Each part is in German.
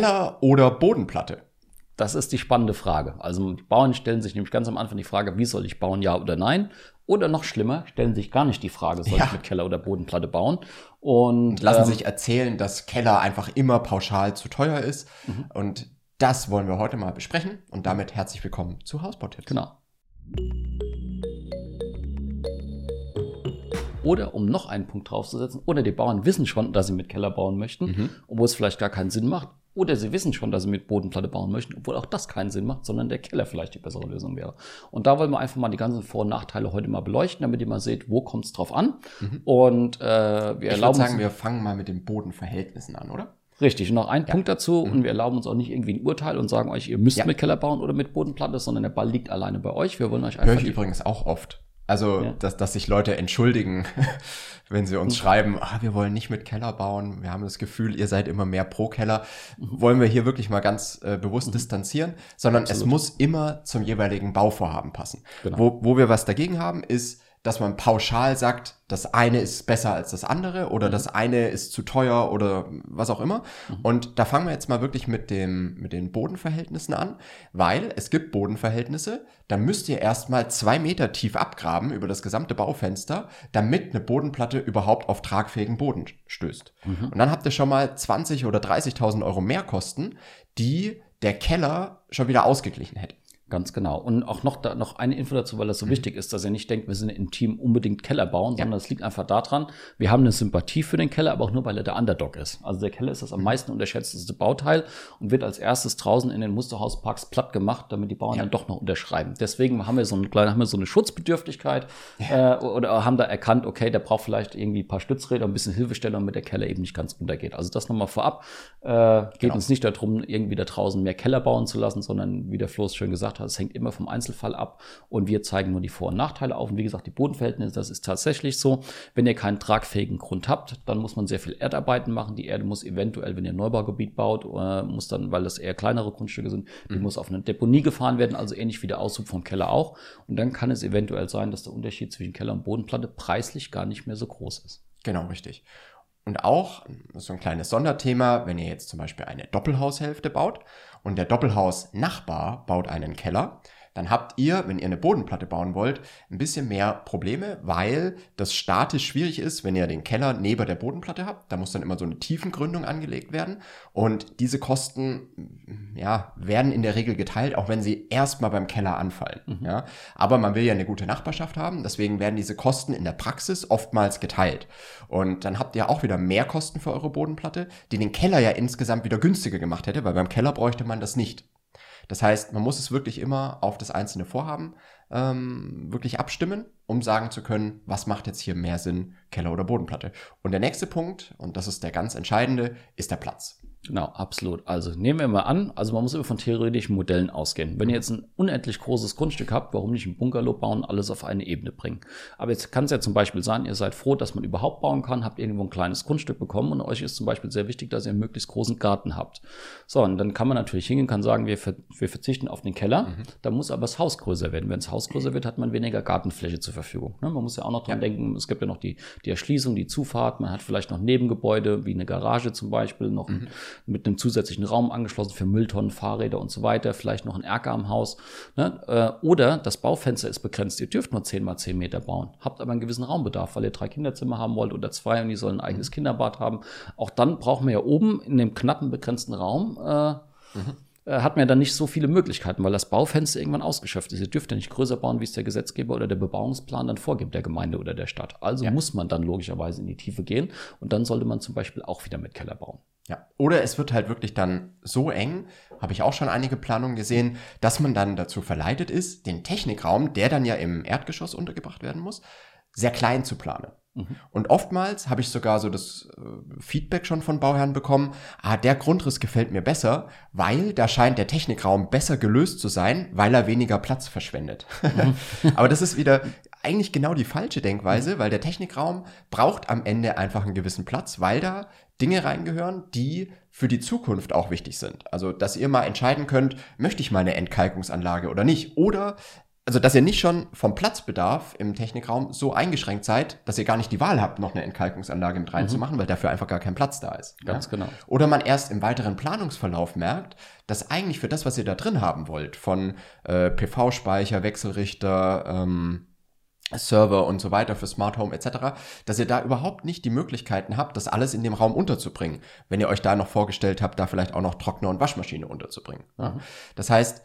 Keller oder Bodenplatte? Das ist die spannende Frage. Also die Bauern stellen sich nämlich ganz am Anfang die Frage, wie soll ich bauen, ja oder nein? Oder noch schlimmer, stellen sich gar nicht die Frage, soll Ja. ich mit Keller oder Bodenplatte bauen? Und, Und lassen ähm, sich erzählen, dass Keller einfach immer pauschal zu teuer ist. Mhm. Und das wollen wir heute mal besprechen. Und damit herzlich willkommen zu Hausbautipps. Genau. Oder um noch einen Punkt draufzusetzen, oder die Bauern wissen schon, dass sie mit Keller bauen möchten, Mhm. obwohl es vielleicht gar keinen Sinn macht. Oder sie wissen schon, dass sie mit Bodenplatte bauen möchten, obwohl auch das keinen Sinn macht, sondern der Keller vielleicht die bessere Lösung wäre. Und da wollen wir einfach mal die ganzen Vor- und Nachteile heute mal beleuchten, damit ihr mal seht, wo kommt es drauf an. Und äh, wir Mhm. Ich würde erlauben sagen, uns wir fangen mal mit den Bodenverhältnissen an, oder? Richtig, und noch ein Punkt dazu, und wir erlauben uns auch nicht irgendwie ein Urteil und sagen euch, ihr müsst Mhm. Ja. mit Keller bauen oder mit Bodenplatte, sondern der Ball liegt alleine bei euch. Wir wollen euch Höre einfach ich die übrigens auch oft. Also, Ja. dass, dass sich Leute entschuldigen, wenn sie uns schreiben, ah, wir wollen nicht mit Keller bauen, wir haben das Gefühl, ihr seid immer mehr pro Keller. Wollen wir hier wirklich mal ganz äh, bewusst distanzieren, sondern es Absolut. muss immer zum jeweiligen Bauvorhaben passen. Genau. Wo, wo wir was dagegen haben, ist, dass man pauschal sagt, das eine ist besser als das andere oder das eine ist zu teuer oder was auch immer. Und da fangen wir jetzt mal wirklich mit, dem, mit den Bodenverhältnissen an, weil es gibt Bodenverhältnisse, da müsst ihr erstmal zwei Meter tief abgraben über das gesamte Baufenster, damit eine Bodenplatte überhaupt auf tragfähigen Boden stößt. Und dann habt ihr schon mal 20 oder 30.000 Euro Mehrkosten, die der Keller schon wieder ausgeglichen hätte. Ganz genau. Und auch noch, da, noch eine Info dazu, weil das so wichtig ist, dass ihr nicht denkt, wir sind im Team unbedingt Keller bauen, sondern es liegt einfach daran, wir haben eine Sympathie für den Keller, aber auch nur, weil er der Underdog ist. Also der Keller ist das am meisten unterschätzteste Bauteil und wird als erstes draußen in den Musterhausparks platt gemacht, damit die Bauern dann doch noch unterschreiben. Deswegen haben wir so, einen kleinen, haben wir so eine Schutzbedürftigkeit äh, oder haben da erkannt, okay, der braucht vielleicht irgendwie ein paar Stützräder, ein bisschen Hilfestellung, damit der Keller eben nicht ganz untergeht. Also das nochmal vorab. Äh, geht Genau. uns nicht darum, irgendwie da draußen mehr Keller bauen zu lassen, sondern wie der Flo es schön gesagt hat, es hängt immer vom Einzelfall ab und wir zeigen nur die Vor- und Nachteile auf. Und wie gesagt, die Bodenverhältnisse, das ist tatsächlich so. Wenn ihr keinen tragfähigen Grund habt, dann muss man sehr viel Erdarbeiten machen. Die Erde muss eventuell, wenn ihr ein Neubaugebiet baut, äh, muss dann, weil das eher kleinere Grundstücke sind, die muss auf eine Deponie gefahren werden, also ähnlich wie der Aushub vom Keller auch. Und dann kann es eventuell sein, dass der Unterschied zwischen Keller und Bodenplatte preislich gar nicht mehr so groß ist. Genau, richtig. Und auch so ein kleines Sonderthema, wenn ihr jetzt zum Beispiel eine Doppelhaushälfte baut und der Doppelhausnachbar baut einen Keller, dann habt ihr, wenn ihr eine Bodenplatte bauen wollt, ein bisschen mehr Probleme, weil das statisch schwierig ist, wenn ihr den Keller neben der Bodenplatte habt. Da muss dann immer so eine Tiefengründung angelegt werden. Und diese Kosten, ja, werden in der Regel geteilt, auch wenn sie erstmal beim Keller anfallen. Ja. Aber man will ja eine gute Nachbarschaft haben, deswegen werden diese Kosten in der Praxis oftmals geteilt. Und dann habt ihr auch wieder mehr Kosten für eure Bodenplatte, die den Keller ja insgesamt wieder günstiger gemacht hätte, weil beim Keller bräuchte man das nicht. Das heißt, man muss es wirklich immer auf das einzelne Vorhaben ähm, wirklich abstimmen, um sagen zu können, was macht jetzt hier mehr Sinn, Keller oder Bodenplatte. Und der nächste Punkt, und das ist der ganz entscheidende, ist der Platz. Genau, absolut. Also nehmen wir mal an, also man muss immer von theoretischen Modellen ausgehen. Wenn ihr jetzt ein unendlich großes Grundstück habt, warum nicht ein Bungalow bauen, alles auf eine Ebene bringen? Aber jetzt kann es ja zum Beispiel sein, ihr seid froh, dass man überhaupt bauen kann, habt irgendwo ein kleines Grundstück bekommen und euch ist zum Beispiel sehr wichtig, dass ihr einen möglichst großen Garten habt. So, und dann kann man natürlich hingehen, kann sagen, wir, ver wir verzichten auf den Keller, da muss aber das Haus größer werden. Wenn das Haus größer wird, hat man weniger Gartenfläche zur Verfügung. Ne? Man muss ja auch noch dran Ja. denken, es gibt ja noch die, die Erschließung, die Zufahrt, man hat vielleicht noch Nebengebäude, wie eine Garage zum Beispiel, noch mit einem zusätzlichen Raum angeschlossen für Mülltonnen, Fahrräder und so weiter, vielleicht noch ein Erker am Haus. Ne? Äh, Oder das Baufenster ist begrenzt, ihr dürft nur 10 mal 10 Meter bauen, habt aber einen gewissen Raumbedarf, weil ihr drei Kinderzimmer haben wollt oder zwei und die sollen ein eigenes Kinderbad haben. Auch dann brauchen wir ja oben in dem knappen, begrenzten Raum äh, äh, hat man ja dann nicht so viele Möglichkeiten, weil das Baufenster irgendwann ausgeschöpft ist. Ihr dürft ja nicht größer bauen, wie es der Gesetzgeber oder der Bebauungsplan dann vorgibt, der Gemeinde oder der Stadt. Also Ja. muss man dann logischerweise in die Tiefe gehen und dann sollte man zum Beispiel auch wieder mit Keller bauen. Ja. Oder es wird halt wirklich dann so eng, habe ich auch schon einige Planungen gesehen, dass man dann dazu verleitet ist, den Technikraum, der dann ja im Erdgeschoss untergebracht werden muss, sehr klein zu planen. Und oftmals habe ich sogar so das äh, Feedback schon von Bauherren bekommen, ah, der Grundriss gefällt mir besser, weil da scheint der Technikraum besser gelöst zu sein, weil er weniger Platz verschwendet. Aber das ist wieder eigentlich genau die falsche Denkweise, weil der Technikraum braucht am Ende einfach einen gewissen Platz, weil da Dinge reingehören, die für die Zukunft auch wichtig sind. Also, dass ihr mal entscheiden könnt, möchte ich mal eine Entkalkungsanlage oder nicht? Oder also dass ihr nicht schon vom Platzbedarf im Technikraum so eingeschränkt seid, dass ihr gar nicht die Wahl habt, noch eine Entkalkungsanlage mit reinzumachen, mhm. weil dafür einfach gar kein Platz da ist. Ganz ja? genau. Oder man erst im weiteren Planungsverlauf merkt, dass eigentlich für das, was ihr da drin haben wollt, von äh, PV-Speicher, Wechselrichter, ähm, Server und so weiter für Smart Home etc., dass ihr da überhaupt nicht die Möglichkeiten habt, das alles in dem Raum unterzubringen, wenn ihr euch da noch vorgestellt habt, da vielleicht auch noch Trockner und Waschmaschine unterzubringen. Mhm. Das heißt,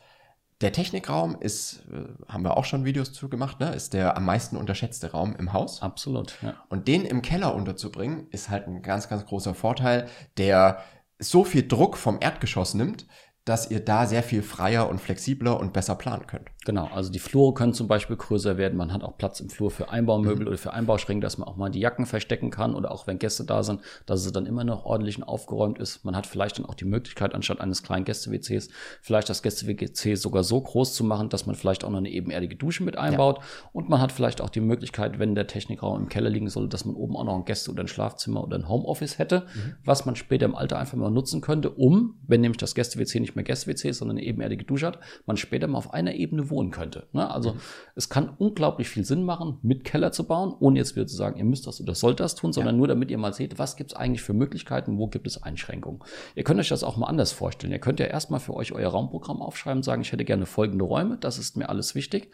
der Technikraum ist, äh, haben wir auch schon Videos zu gemacht, ne? ist der am meisten unterschätzte Raum im Haus. Absolut. Ja. Und den im Keller unterzubringen, ist halt ein ganz, ganz großer Vorteil, der so viel Druck vom Erdgeschoss nimmt, dass ihr da sehr viel freier und flexibler und besser planen könnt. Genau, also die Flure können zum Beispiel größer werden. Man hat auch Platz im Flur für Einbaumöbel mhm. oder für Einbauschränke, dass man auch mal die Jacken verstecken kann oder auch wenn Gäste da sind, dass es dann immer noch ordentlich und aufgeräumt ist. Man hat vielleicht dann auch die Möglichkeit, anstatt eines kleinen Gäste-WCs, vielleicht das Gäste-WC sogar so groß zu machen, dass man vielleicht auch noch eine ebenerdige Dusche mit einbaut. Ja. Und man hat vielleicht auch die Möglichkeit, wenn der Technikraum im Keller liegen soll, dass man oben auch noch ein Gäste- oder ein Schlafzimmer oder ein Homeoffice hätte, mhm. was man später im Alter einfach mal nutzen könnte, um, wenn nämlich das Gäste-WC nicht mehr Gäste-WC ist, sondern eine ebenerdige Dusche hat, man später mal auf einer Ebene wohnen könnte. Ne? Also mhm. es kann unglaublich viel Sinn machen, mit Keller zu bauen, ohne jetzt wieder zu sagen, ihr müsst das oder sollt das tun, sondern ja. nur damit ihr mal seht, was gibt es eigentlich für Möglichkeiten, wo gibt es Einschränkungen. Ihr könnt euch das auch mal anders vorstellen. Ihr könnt ja erstmal für euch euer Raumprogramm aufschreiben, sagen, ich hätte gerne folgende Räume, das ist mir alles wichtig.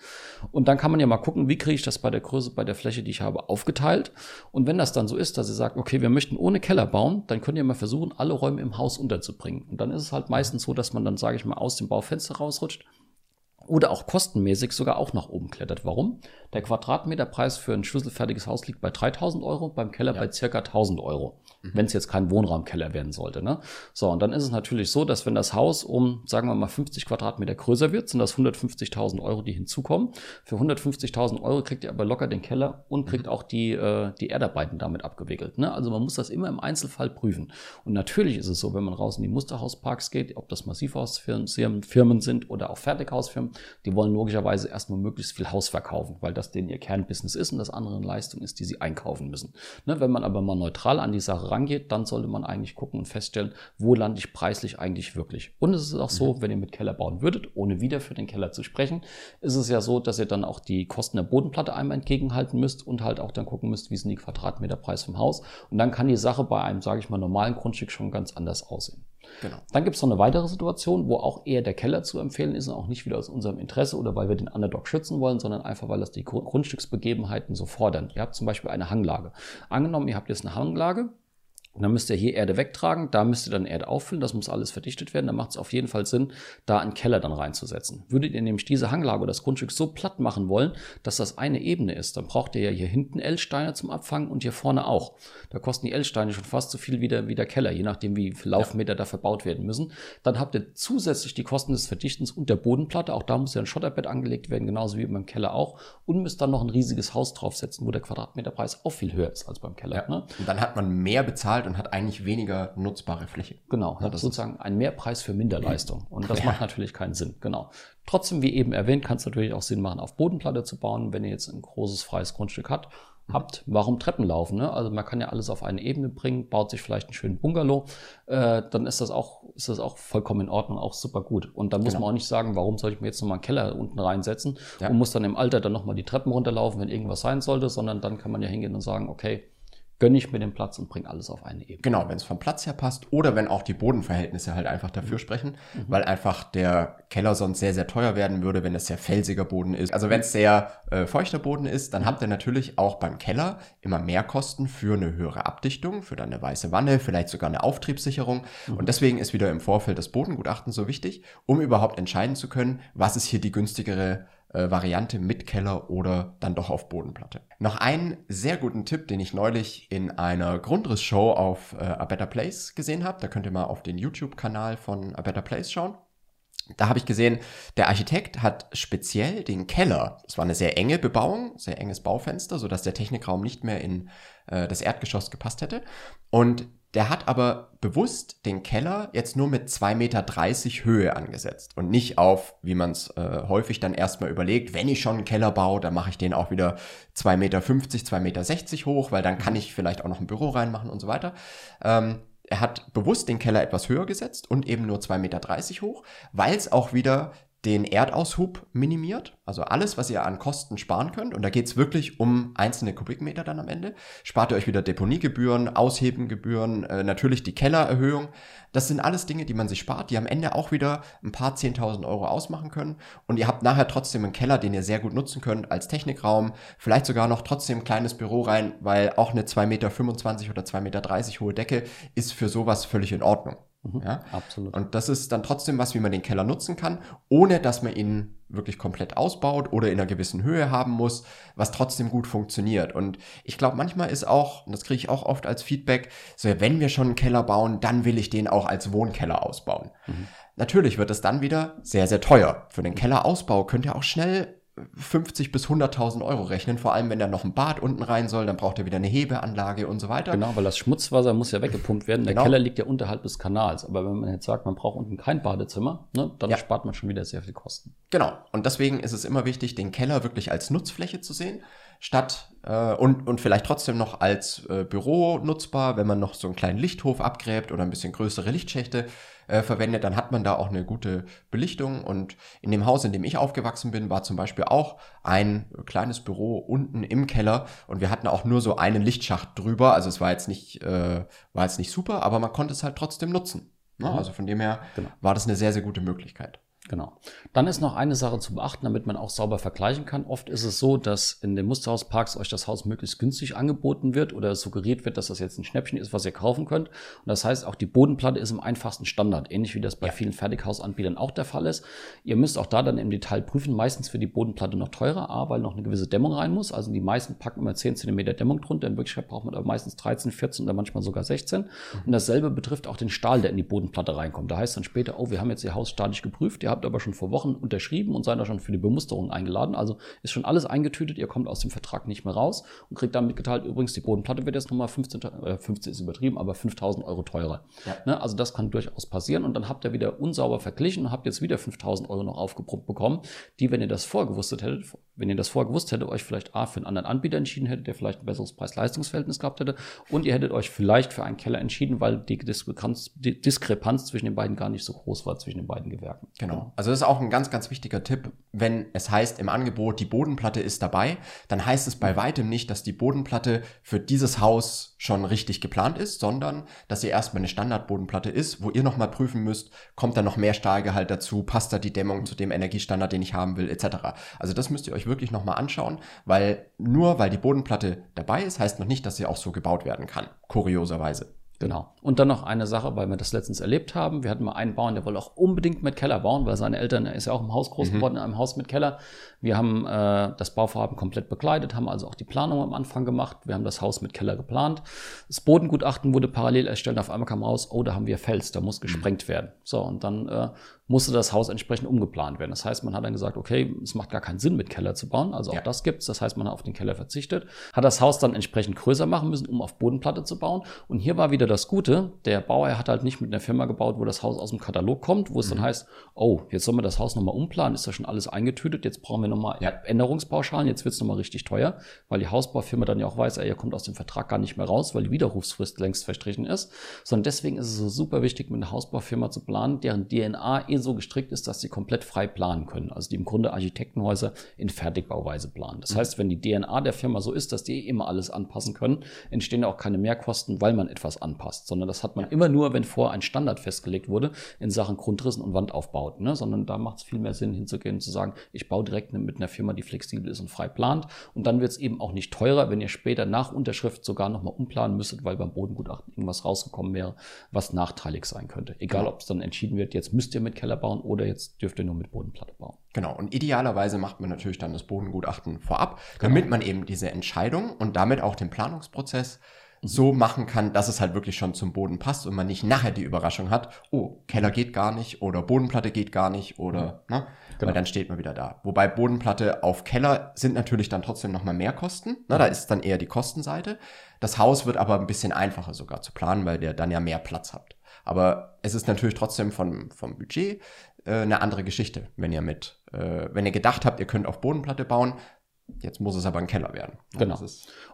Und dann kann man ja mal gucken, wie kriege ich das bei der Größe, bei der Fläche, die ich habe, aufgeteilt. Und wenn das dann so ist, dass ihr sagt, okay, wir möchten ohne Keller bauen, dann könnt ihr mal versuchen, alle Räume im Haus unterzubringen. Und dann ist es halt meistens so, dass man dann, sage ich mal, aus dem Baufenster rausrutscht oder auch kostenmäßig sogar auch nach oben klettert. Warum? Der Quadratmeterpreis für ein schlüsselfertiges Haus liegt bei 3000 Euro, beim Keller ja. bei circa 1000 Euro, mhm. wenn es jetzt kein Wohnraumkeller werden sollte. Ne? So, und dann ist es natürlich so, dass wenn das Haus um, sagen wir mal, 50 Quadratmeter größer wird, sind das 150.000 Euro, die hinzukommen. Für 150.000 Euro kriegt ihr aber locker den Keller und kriegt mhm. auch die, äh, die Erdarbeiten damit abgewickelt. Ne? Also man muss das immer im Einzelfall prüfen. Und natürlich ist es so, wenn man raus in die Musterhausparks geht, ob das Massivhausfirmen sind oder auch Fertighausfirmen, die wollen logischerweise erstmal möglichst viel Haus verkaufen, weil das denen ihr Kernbusiness ist und das andere eine Leistung ist, die sie einkaufen müssen. Ne, wenn man aber mal neutral an die Sache rangeht, dann sollte man eigentlich gucken und feststellen, wo lande ich preislich eigentlich wirklich. Und es ist auch so, mhm. wenn ihr mit Keller bauen würdet, ohne wieder für den Keller zu sprechen, ist es ja so, dass ihr dann auch die Kosten der Bodenplatte einmal entgegenhalten müsst und halt auch dann gucken müsst, wie sind die Quadratmeterpreis vom Haus. Und dann kann die Sache bei einem, sage ich mal, normalen Grundstück schon ganz anders aussehen. Genau. Dann gibt es noch eine weitere Situation, wo auch eher der Keller zu empfehlen ist und auch nicht wieder aus unserem Interesse oder weil wir den Underdog schützen wollen, sondern einfach, weil das die Grundstücksbegebenheiten so fordern. Ihr habt zum Beispiel eine Hanglage. Angenommen, ihr habt jetzt eine Hanglage, und dann müsst ihr hier Erde wegtragen, da müsst ihr dann Erde auffüllen, das muss alles verdichtet werden. Da macht es auf jeden Fall Sinn, da einen Keller dann reinzusetzen. Würdet ihr nämlich diese Hanglage oder das Grundstück so platt machen wollen, dass das eine Ebene ist, dann braucht ihr ja hier hinten L-Steine zum Abfangen und hier vorne auch. Da kosten die L-Steine schon fast so viel wie der, wie der Keller, je nachdem wie viele Laufmeter da verbaut werden müssen. Dann habt ihr zusätzlich die Kosten des Verdichtens und der Bodenplatte. Auch da muss ja ein Schotterbett angelegt werden, genauso wie beim Keller auch. Und müsst dann noch ein riesiges Haus draufsetzen, wo der Quadratmeterpreis auch viel höher ist als beim Keller. Ja. Ne? Und dann hat man mehr bezahlt und hat eigentlich weniger nutzbare Fläche. Genau, ja, das ist sozusagen ein Mehrpreis für Minderleistung. Und das ja. macht natürlich keinen Sinn. Genau. Trotzdem, wie eben erwähnt, kann es natürlich auch Sinn machen, auf Bodenplatte zu bauen, wenn ihr jetzt ein großes freies Grundstück habt habt, warum Treppen laufen? Ne? Also man kann ja alles auf eine Ebene bringen, baut sich vielleicht einen schönen Bungalow, äh, dann ist das auch ist das auch vollkommen in Ordnung, auch super gut. Und da muss genau. man auch nicht sagen, warum soll ich mir jetzt nochmal einen Keller unten reinsetzen ja. und muss dann im Alter dann nochmal die Treppen runterlaufen, wenn irgendwas sein sollte, sondern dann kann man ja hingehen und sagen, okay, gönne ich mir den Platz und bringe alles auf eine Ebene. Genau, wenn es vom Platz her passt oder wenn auch die Bodenverhältnisse halt einfach dafür mhm. sprechen, weil einfach der Keller sonst sehr, sehr teuer werden würde, wenn es sehr felsiger Boden ist. Also wenn es sehr äh, feuchter Boden ist, dann habt ihr natürlich auch beim Keller immer mehr Kosten für eine höhere Abdichtung, für dann eine weiße Wanne, vielleicht sogar eine Auftriebssicherung. Mhm. Und deswegen ist wieder im Vorfeld das Bodengutachten so wichtig, um überhaupt entscheiden zu können, was ist hier die günstigere äh, Variante mit Keller oder dann doch auf Bodenplatte. Noch einen sehr guten Tipp, den ich neulich in einer Grundrissshow auf äh, A Better Place gesehen habe. Da könnt ihr mal auf den YouTube-Kanal von A Better Place schauen. Da habe ich gesehen, der Architekt hat speziell den Keller, das war eine sehr enge Bebauung, sehr enges Baufenster, sodass der Technikraum nicht mehr in äh, das Erdgeschoss gepasst hätte. Und der hat aber bewusst den Keller jetzt nur mit 2,30 Meter Höhe angesetzt und nicht auf, wie man es äh, häufig dann erstmal überlegt, wenn ich schon einen Keller baue, dann mache ich den auch wieder 2,50 Meter, 2,60 Meter hoch, weil dann kann ich vielleicht auch noch ein Büro reinmachen und so weiter. Ähm, er hat bewusst den Keller etwas höher gesetzt und eben nur 2,30 Meter hoch, weil es auch wieder den Erdaushub minimiert, also alles, was ihr an Kosten sparen könnt, und da geht es wirklich um einzelne Kubikmeter dann am Ende, spart ihr euch wieder Deponiegebühren, Aushebengebühren, äh, natürlich die Kellererhöhung. Das sind alles Dinge, die man sich spart, die am Ende auch wieder ein paar 10.000 Euro ausmachen können. Und ihr habt nachher trotzdem einen Keller, den ihr sehr gut nutzen könnt als Technikraum, vielleicht sogar noch trotzdem ein kleines Büro rein, weil auch eine 2,25 Meter oder 2,30 Meter hohe Decke ist für sowas völlig in Ordnung. Mhm, Ja? Absolut. Und das ist dann trotzdem was, wie man den Keller nutzen kann, ohne dass man ihn wirklich komplett ausbaut oder in einer gewissen Höhe haben muss, was trotzdem gut funktioniert. Und ich glaube, manchmal ist auch, und das kriege ich auch oft als Feedback, so wenn wir schon einen Keller bauen, dann will ich den auch als Wohnkeller ausbauen. Natürlich wird es dann wieder sehr, sehr teuer. Für den Kellerausbau könnt ihr auch schnell 50 bis 100.000 Euro rechnen, vor allem wenn da noch ein Bad unten rein soll, dann braucht ihr wieder eine Hebeanlage und so weiter. Genau, weil das Schmutzwasser muss ja weggepumpt werden. Der Genau. Keller liegt ja unterhalb des Kanals. Aber wenn man jetzt sagt, man braucht unten kein Badezimmer, ne, dann Ja. spart man schon wieder sehr viel Kosten. Genau. Und deswegen ist es immer wichtig, den Keller wirklich als Nutzfläche zu sehen, statt äh, und, und vielleicht trotzdem noch als äh, Büro nutzbar, wenn man noch so einen kleinen Lichthof abgräbt oder ein bisschen größere Lichtschächte äh, verwendet, dann hat man da auch eine gute Belichtung. Und in dem Haus, in dem ich aufgewachsen bin, war zum Beispiel auch ein kleines Büro unten im Keller und wir hatten auch nur so einen Lichtschacht drüber. Also es war jetzt nicht, äh, war jetzt nicht super, aber man konnte es halt trotzdem nutzen. Ne? Mhm. Also von dem her Genau. war das eine sehr, sehr gute Möglichkeit. Genau. Dann ist noch eine Sache zu beachten, damit man auch sauber vergleichen kann. Oft ist es so, dass in den Musterhausparks euch das Haus möglichst günstig angeboten wird oder suggeriert wird, dass das jetzt ein Schnäppchen ist, was ihr kaufen könnt. Und das heißt, auch die Bodenplatte ist im einfachsten Standard, ähnlich wie das bei vielen Fertighausanbietern auch der Fall ist. Ihr müsst auch da dann im Detail prüfen, meistens für die Bodenplatte noch teurer, A, weil noch eine gewisse Dämmung rein muss. Also die meisten packen immer 10 cm Dämmung drunter. In Wirklichkeit braucht man aber meistens 13, 14 oder manchmal sogar 16. Und dasselbe betrifft auch den Stahl, der in die Bodenplatte reinkommt. Da heißt dann später, oh, wir haben jetzt Ihr Haus statisch geprüft, ihr habt aber schon vor Wochen unterschrieben und seid auch schon für die Bemusterung eingeladen. Also ist schon alles eingetütet, ihr kommt aus dem Vertrag nicht mehr raus und kriegt dann mitgeteilt, übrigens, die Bodenplatte wird jetzt nochmal 15, äh, 15 ist übertrieben, aber 5000 Euro teurer. Ja. Ne? Also das kann durchaus passieren und dann habt ihr wieder unsauber verglichen und habt jetzt wieder 5000 Euro noch aufgebrummt bekommen, die, wenn ihr das vorgewusst hättet, wenn ihr das vorgewusst hättet, euch vielleicht A für einen anderen Anbieter entschieden hättet, der vielleicht ein besseres Preis-Leistungs-Verhältnis gehabt hätte und ihr hättet euch vielleicht für einen Keller entschieden, weil die Diskrepanz, die Diskrepanz zwischen den beiden gar nicht so groß war, zwischen den beiden Gewerken. Genau. Also das ist auch ein ganz, ganz wichtiger Tipp. Wenn es heißt im Angebot, die Bodenplatte ist dabei, dann heißt es bei weitem nicht, dass die Bodenplatte für dieses Haus schon richtig geplant ist, sondern dass sie erstmal eine Standardbodenplatte ist, wo ihr nochmal prüfen müsst, kommt da noch mehr Stahlgehalt dazu, passt da die Dämmung zu dem Energiestandard, den ich haben will, etc. Also das müsst ihr euch wirklich nochmal anschauen, weil nur weil die Bodenplatte dabei ist, heißt noch nicht, dass sie auch so gebaut werden kann. Kurioserweise. Genau. Und dann noch eine Sache, weil wir das letztens erlebt haben. Wir hatten mal einen Bauern, der wollte auch unbedingt mit Keller bauen, weil seine Eltern, er ist ja auch im Haus groß geworden, in einem Haus mit Keller. Wir haben äh, das Bauvorhaben komplett begleitet, haben also auch die Planung am Anfang gemacht. Wir haben das Haus mit Keller geplant. Das Bodengutachten wurde parallel erstellt. Auf einmal kam raus, oh, da haben wir Fels, da muss gesprengt werden. So, und dann äh, musste das Haus entsprechend umgeplant werden. Das heißt, man hat dann gesagt, okay, es macht gar keinen Sinn, mit Keller zu bauen. Also auch Ja. das gibt's. Das heißt, man hat auf den Keller verzichtet, hat das Haus dann entsprechend größer machen müssen, um auf Bodenplatte zu bauen. Und hier war wieder das Gute, der Bauer hat halt nicht mit einer Firma gebaut, wo das Haus aus dem Katalog kommt, wo es dann heißt, oh, jetzt sollen wir das Haus nochmal umplanen, ist ja schon alles eingetütet, jetzt brauchen wir nochmal Ja. Änderungspauschalen, jetzt wird's noch nochmal richtig teuer, weil die Hausbaufirma dann ja auch weiß, ey, ihr kommt aus dem Vertrag gar nicht mehr raus, weil die Widerrufsfrist längst verstrichen ist. Sondern deswegen ist es so super wichtig, mit einer Hausbaufirma zu planen, deren DNA eh so gestrickt ist, dass sie komplett frei planen können. Also die im Grunde Architektenhäuser in Fertigbauweise planen. Das heißt, wenn die DNA der Firma so ist, dass die eh immer alles anpassen können, entstehen auch keine Mehrkosten, weil man etwas anpasst, sondern das hat man immer nur, wenn vorher ein Standard festgelegt wurde in Sachen Grundrissen und Wandaufbauten, ne? sondern da macht es viel mehr Sinn hinzugehen und zu sagen, ich baue direkt mit einer Firma, die flexibel ist und frei plant und dann wird es eben auch nicht teurer, wenn ihr später nach Unterschrift sogar nochmal umplanen müsstet, weil beim Bodengutachten irgendwas rausgekommen wäre, was nachteilig sein könnte. Egal, Genau. ob es dann entschieden wird, jetzt müsst ihr mit Keller bauen oder jetzt dürft ihr nur mit Bodenplatte bauen. Genau, und idealerweise macht man natürlich dann das Bodengutachten vorab, damit man eben diese Entscheidung und damit auch den Planungsprozess so machen kann, dass es halt wirklich schon zum Boden passt und man nicht nachher die Überraschung hat, oh, Keller geht gar nicht oder Bodenplatte geht gar nicht oder, ne? Genau. Weil dann steht man wieder da. Wobei Bodenplatte auf Keller sind natürlich dann trotzdem nochmal mehr Kosten. Ne? Da ist dann eher die Kostenseite. Das Haus wird aber ein bisschen einfacher sogar zu planen, weil der dann ja mehr Platz habt. Aber es ist natürlich trotzdem vom, vom Budget äh, eine andere Geschichte, wenn ihr mit, äh, wenn ihr gedacht habt, ihr könnt auf Bodenplatte bauen, Jetzt muss es aber ein Keller werden. Genau.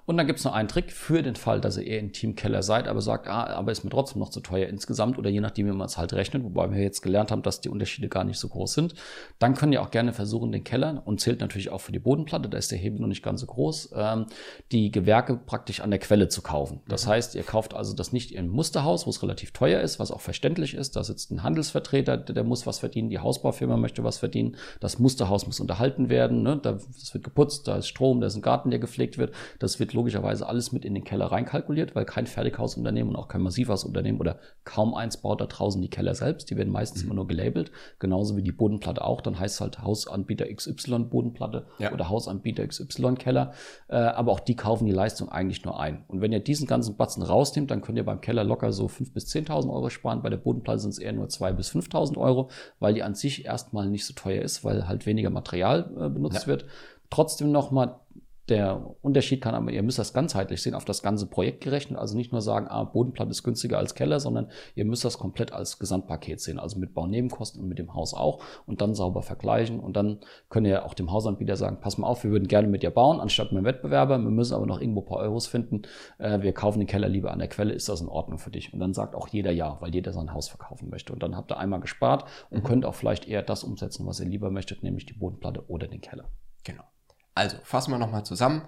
Und dann gibt es noch einen Trick für den Fall, dass ihr eher ein Teamkeller seid, aber sagt, ah, aber ist mir trotzdem noch zu teuer insgesamt oder je nachdem, wie man es halt rechnet, wobei wir jetzt gelernt haben, dass die Unterschiede gar nicht so groß sind. Dann könnt ihr auch gerne versuchen, den Keller und zählt natürlich auch für die Bodenplatte, da ist der Hebel noch nicht ganz so groß, ähm, die Gewerke praktisch an der Quelle zu kaufen. Das mhm. heißt, ihr kauft also das nicht im Musterhaus, wo es relativ teuer ist, was auch verständlich ist. Da sitzt ein Handelsvertreter, der, der muss was verdienen, die Hausbaufirma möchte was verdienen, das Musterhaus muss unterhalten werden, ne? das wird geputzt, da ist Strom, da ist ein Garten, der gepflegt wird. Das wird logischerweise alles mit in den Keller reinkalkuliert, weil kein Fertighausunternehmen und auch kein Massivhausunternehmen oder kaum eins baut da draußen die Keller selbst. Die werden meistens mhm. immer nur gelabelt, genauso wie die Bodenplatte auch. Dann heißt es halt Hausanbieter XY Bodenplatte ja. oder Hausanbieter XY Keller. Äh, aber auch die kaufen die Leistung eigentlich nur ein. Und wenn ihr diesen ganzen Batzen rausnehmt, dann könnt ihr beim Keller locker so 5.000 bis 10.000 Euro sparen. Bei der Bodenplatte sind es eher nur 2.000 bis 5.000 Euro, weil die an sich erstmal nicht so teuer ist, weil halt weniger Material äh, benutzt ja. wird. Trotzdem nochmal der Unterschied kann aber, ihr müsst das ganzheitlich sehen, auf das ganze Projekt gerechnet. Also nicht nur sagen, ah, Bodenplatte ist günstiger als Keller, sondern ihr müsst das komplett als Gesamtpaket sehen. Also mit Baunebenkosten und mit dem Haus auch und dann sauber vergleichen. Und dann könnt ihr auch dem Hausanbieter sagen, pass mal auf, wir würden gerne mit dir bauen, anstatt mit dem Wettbewerber. Wir müssen aber noch irgendwo ein paar Euros finden. Äh, wir kaufen den Keller lieber an der Quelle. Ist das in Ordnung für dich? Und dann sagt auch jeder ja, weil jeder sein Haus verkaufen möchte. Und dann habt ihr einmal gespart und könnt auch vielleicht eher das umsetzen, was ihr lieber möchtet, nämlich die Bodenplatte oder den Keller. Genau. Also fassen wir nochmal zusammen.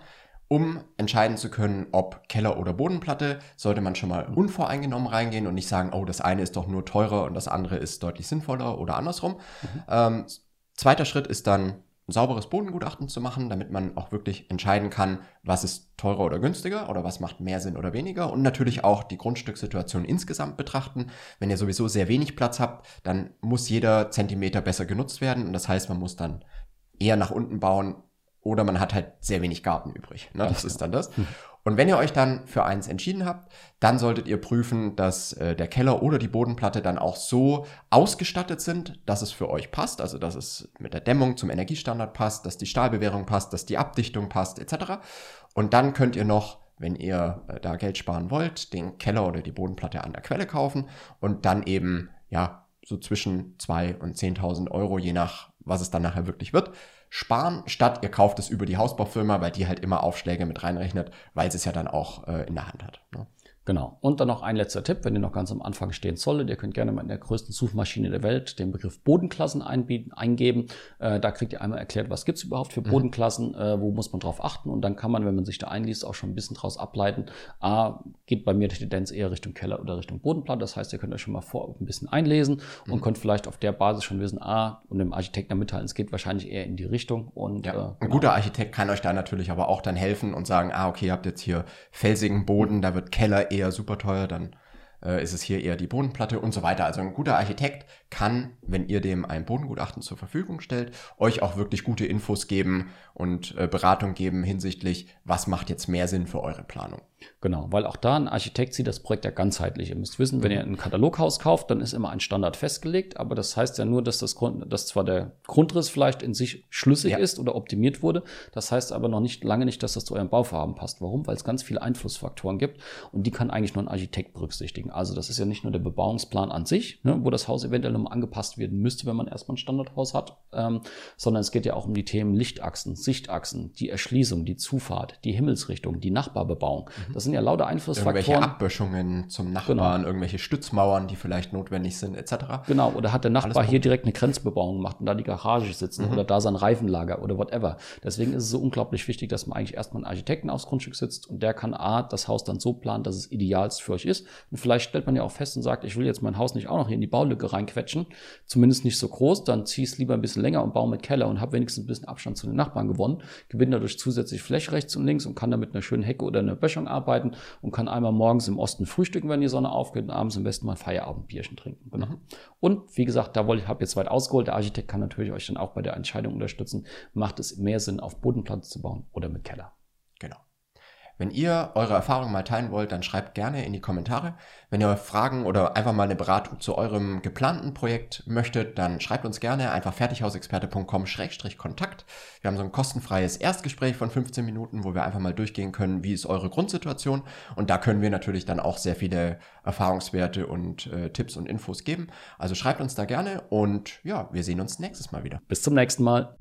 Um entscheiden zu können, ob Keller oder Bodenplatte, sollte man schon mal unvoreingenommen reingehen und nicht sagen, oh, das eine ist doch nur teurer und das andere ist deutlich sinnvoller oder andersrum. Mhm. Ähm, zweiter Schritt ist dann, ein sauberes Bodengutachten zu machen, damit man auch wirklich entscheiden kann, was ist teurer oder günstiger oder was macht mehr Sinn oder weniger und natürlich auch die Grundstückssituation insgesamt betrachten. Wenn ihr sowieso sehr wenig Platz habt, dann muss jeder Zentimeter besser genutzt werden und das heißt, man muss dann eher nach unten bauen, oder man hat halt sehr wenig Garten übrig. Ne? Das ist dann das. Und wenn ihr euch dann für eins entschieden habt, dann solltet ihr prüfen, dass äh, der Keller oder die Bodenplatte dann auch so ausgestattet sind, dass es für euch passt. Also dass es mit der Dämmung zum Energiestandard passt, dass die Stahlbewährung passt, dass die Abdichtung passt, etc. Und dann könnt ihr noch wenn ihr äh, da Geld sparen wollt, den Keller oder die Bodenplatte an der Quelle kaufen und dann eben, ja, so zwischen 2 und 10.000 Euro, je nach, was es dann nachher wirklich wird, sparen, statt ihr kauft es über die Hausbaufirma, weil die halt immer Aufschläge mit reinrechnet, weil sie es ja dann auch äh, in der Hand hat. Ne? Genau. Und dann noch ein letzter Tipp, wenn ihr noch ganz am Anfang stehen solltet, ihr könnt gerne mal in der größten Suchmaschine der Welt den Begriff Bodenklassen einbieten, eingeben. Äh, da kriegt ihr einmal erklärt, was gibt's überhaupt für mhm. Bodenklassen, äh, wo muss man drauf achten und dann kann man, wenn man sich da einliest, auch schon ein bisschen draus ableiten. A, geht bei mir die Tendenz eher Richtung Keller oder Richtung Bodenplatte. Das heißt, ihr könnt euch schon mal vor ein bisschen einlesen mhm. und könnt vielleicht auf der Basis schon wissen, A, und dem Architekten mitteilen, es geht wahrscheinlich eher in die Richtung. Und, ja. äh, genau. Ein guter Architekt kann euch da natürlich aber auch dann helfen und sagen, ah, okay, ihr habt jetzt hier felsigen Boden, da wird Keller eher super teuer, dann äh, ist es hier eher die Bodenplatte und so weiter. Also ein guter Architekt kann, wenn ihr dem ein Bodengutachten zur Verfügung stellt, euch auch wirklich gute Infos geben und äh, Beratung geben hinsichtlich, was macht jetzt mehr Sinn für eure Planung. Genau, weil auch da ein Architekt sieht das Projekt ja ganzheitlich. Ihr müsst wissen, wenn ihr ein Kataloghaus kauft, dann ist immer ein Standard festgelegt, aber das heißt ja nur, dass das Grund, dass zwar der Grundriss vielleicht in sich schlüssig ja. ist oder optimiert wurde, das heißt aber noch nicht lange nicht, dass das zu eurem Bauvorhaben passt. Warum? Weil es ganz viele Einflussfaktoren gibt und die kann eigentlich nur ein Architekt berücksichtigen. Also das ist ja nicht nur der Bebauungsplan an sich, ne, wo das Haus eventuell nochmal angepasst werden müsste, wenn man erstmal ein Standardhaus hat, ähm, sondern es geht ja auch um die Themen Lichtachsen, Sichtachsen, die Erschließung, die Zufahrt, die Himmelsrichtung, die Nachbarbebauung. Mhm. Das sind ja lauter Einflussfaktoren. Irgendwelche Abböschungen zum Nachbarn, genau. irgendwelche Stützmauern, die vielleicht notwendig sind, etc. Genau, oder hat der Nachbar hier direkt eine Grenzbebauung gemacht und da die Garage sitzen mhm. oder da sein Reifenlager oder whatever. Deswegen ist es so unglaublich wichtig, dass man eigentlich erstmal einen Architekten aufs Grundstück sitzt und der kann A, das Haus dann so planen, dass es idealst für euch ist. Und vielleicht stellt man ja auch fest und sagt, ich will jetzt mein Haus nicht auch noch hier in die Baulücke reinquetschen, zumindest nicht so groß, dann zieh es lieber ein bisschen länger und baue mit Keller und habe wenigstens ein bisschen Abstand zu den Nachbarn gewonnen, gewinne dadurch zusätzlich Fläche rechts und links und kann damit einer schönen Hecke oder einer Böschung arbeiten und kann einmal morgens im Osten frühstücken, wenn die Sonne aufgeht und abends am besten mal ein Feierabendbierchen trinken. Genau. Mhm. Und wie gesagt, da wollte ich, habe jetzt weit ausgeholt. Der Architekt kann natürlich euch dann auch bei der Entscheidung unterstützen. Macht es mehr Sinn, auf Bodenplatz zu bauen oder mit Keller? Wenn ihr eure Erfahrungen mal teilen wollt, dann schreibt gerne in die Kommentare. Wenn ihr Fragen oder einfach mal eine Beratung zu eurem geplanten Projekt möchtet, dann schreibt uns gerne einfach fertighausexperte.com-kontakt. Wir haben so ein kostenfreies Erstgespräch von 15 Minuten, wo wir einfach mal durchgehen können, wie ist eure Grundsituation. Und da können wir natürlich dann auch sehr viele Erfahrungswerte und äh, Tipps und Infos geben. Also schreibt uns da gerne und ja, wir sehen uns nächstes Mal wieder. Bis zum nächsten Mal.